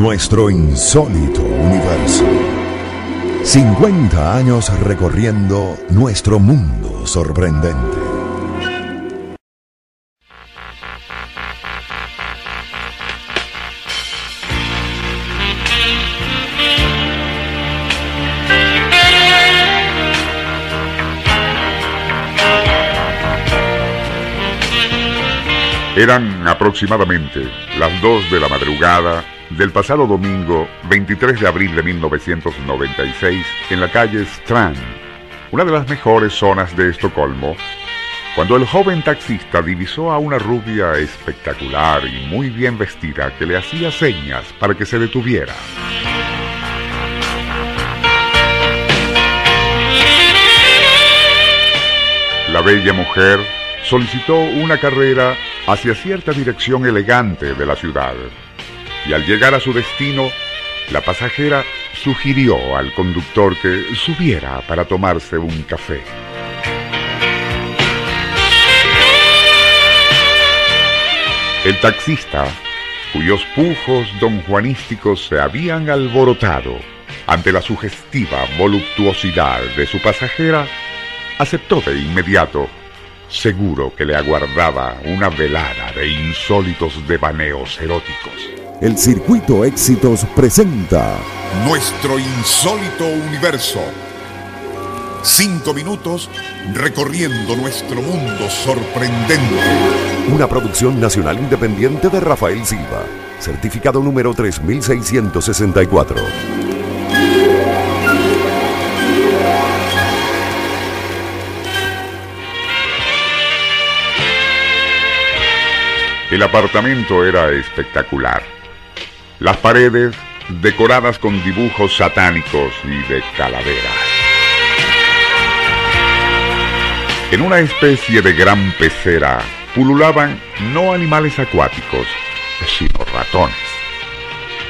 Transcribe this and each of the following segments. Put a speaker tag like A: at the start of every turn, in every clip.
A: Nuestro insólito universo. 50 años recorriendo nuestro mundo sorprendente.
B: Eran aproximadamente las 2 de la madrugada del pasado domingo 23 de abril de 1996 en la calle Strand, una de las mejores zonas de Estocolmo, cuando el joven taxista divisó a una rubia espectacular y muy bien vestida que le hacía señas para que se detuviera. La bella mujer solicitó una carrera hacia cierta dirección elegante de la ciudad. Y al llegar a su destino, la pasajera sugirió al conductor que subiera para tomarse un café. El taxista, cuyos pujos don Juanísticos se habían alborotado ante la sugestiva voluptuosidad de su pasajera, aceptó de inmediato seguro que le aguardaba una velada de insólitos devaneos eróticos.
A: El Circuito Éxitos presenta
C: Nuestro insólito universo. Cinco minutos recorriendo nuestro mundo sorprendente.
A: una producción nacional independiente de Rafael Silva, certificado número 3664.
B: El apartamento era espectacular. Las paredes decoradas con dibujos satánicos y de calaveras. En una especie de gran pecera pululaban no animales acuáticos, sino ratones.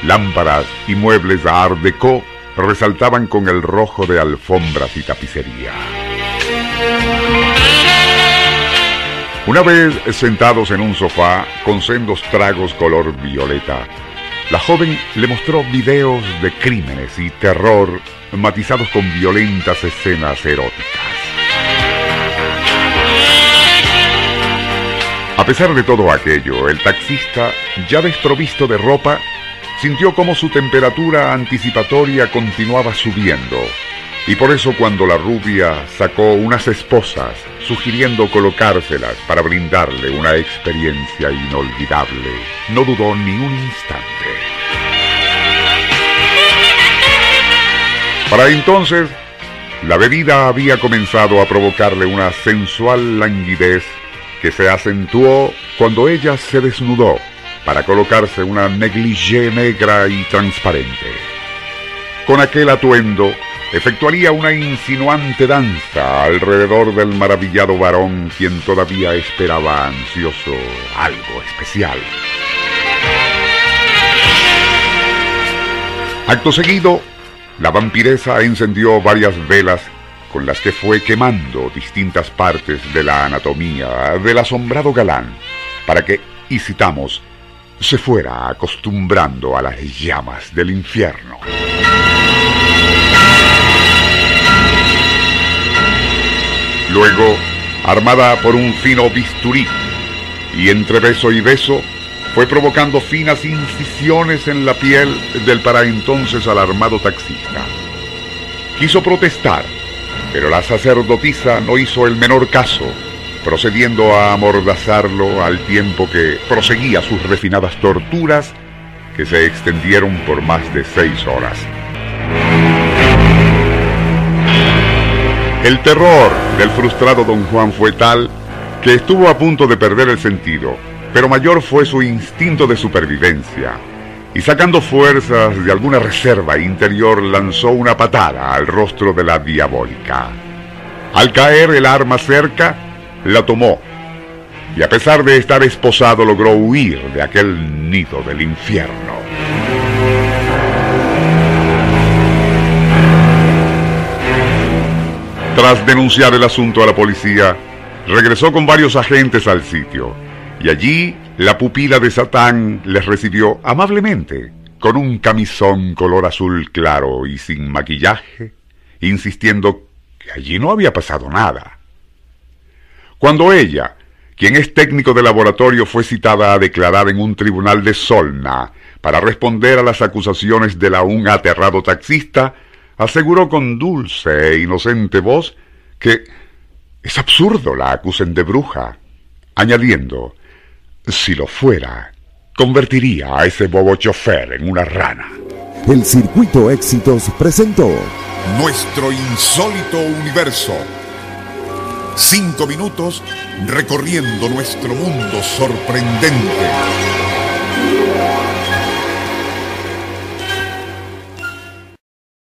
B: Lámparas y muebles de Art Deco resaltaban con el rojo de alfombras y tapicería. Una vez sentados en un sofá con sendos tragos color violeta, la joven le mostró videos de crímenes y terror matizados con violentas escenas eróticas. A pesar de todo aquello, el taxista, ya desprovisto de ropa, sintió como su temperatura anticipatoria continuaba subiendo. Y por eso cuando la rubia sacó unas esposas, sugiriendo colocárselas para brindarle una experiencia inolvidable, no dudó ni un instante. Entonces, la bebida había comenzado a provocarle una sensual languidez que se acentuó cuando ella se desnudó para colocarse una negligé negra y transparente. Con aquel atuendo, efectuaría una insinuante danza alrededor del maravillado varón quien todavía esperaba ansioso algo especial. Acto seguido, la vampiresa encendió varias velas con las que fue quemando distintas partes de la anatomía del asombrado galán, para que, y citamos, se fuera acostumbrando a las llamas del infierno. Luego, armada por un fino bisturí, y entre beso y beso, fue provocando finas incisiones en la piel del para entonces alarmado taxista. Quiso protestar, pero la sacerdotisa no hizo el menor caso, procediendo a amordazarlo al tiempo que proseguía sus refinadas torturas que se extendieron por más de seis horas. El terror del frustrado don Juan fue tal que estuvo a punto de perder el sentido, pero mayor fue su instinto de supervivencia, y sacando fuerzas de alguna reserva interior lanzó una patada al rostro de la diabólica. Al caer el arma cerca, la tomó y a pesar de estar esposado logró huir de aquel nido del infierno. Tras denunciar el asunto a la policía, regresó con varios agentes al sitio y allí la pupila de Satán les recibió amablemente con un camisón color azul claro y sin maquillaje, insistiendo que allí no había pasado nada. Cuando ella, quien es técnico de laboratorio, fue citada a declarar en un tribunal de Solna para responder a las acusaciones de la un aterrado taxista, aseguró con dulce e inocente voz que es absurdo la acusen de bruja, añadiendo, si lo fuera, convertiría a ese bobo chofer en una rana.
A: El Circuito Éxitos presentó
C: Nuestro insólito universo. Cinco minutos recorriendo nuestro mundo sorprendente.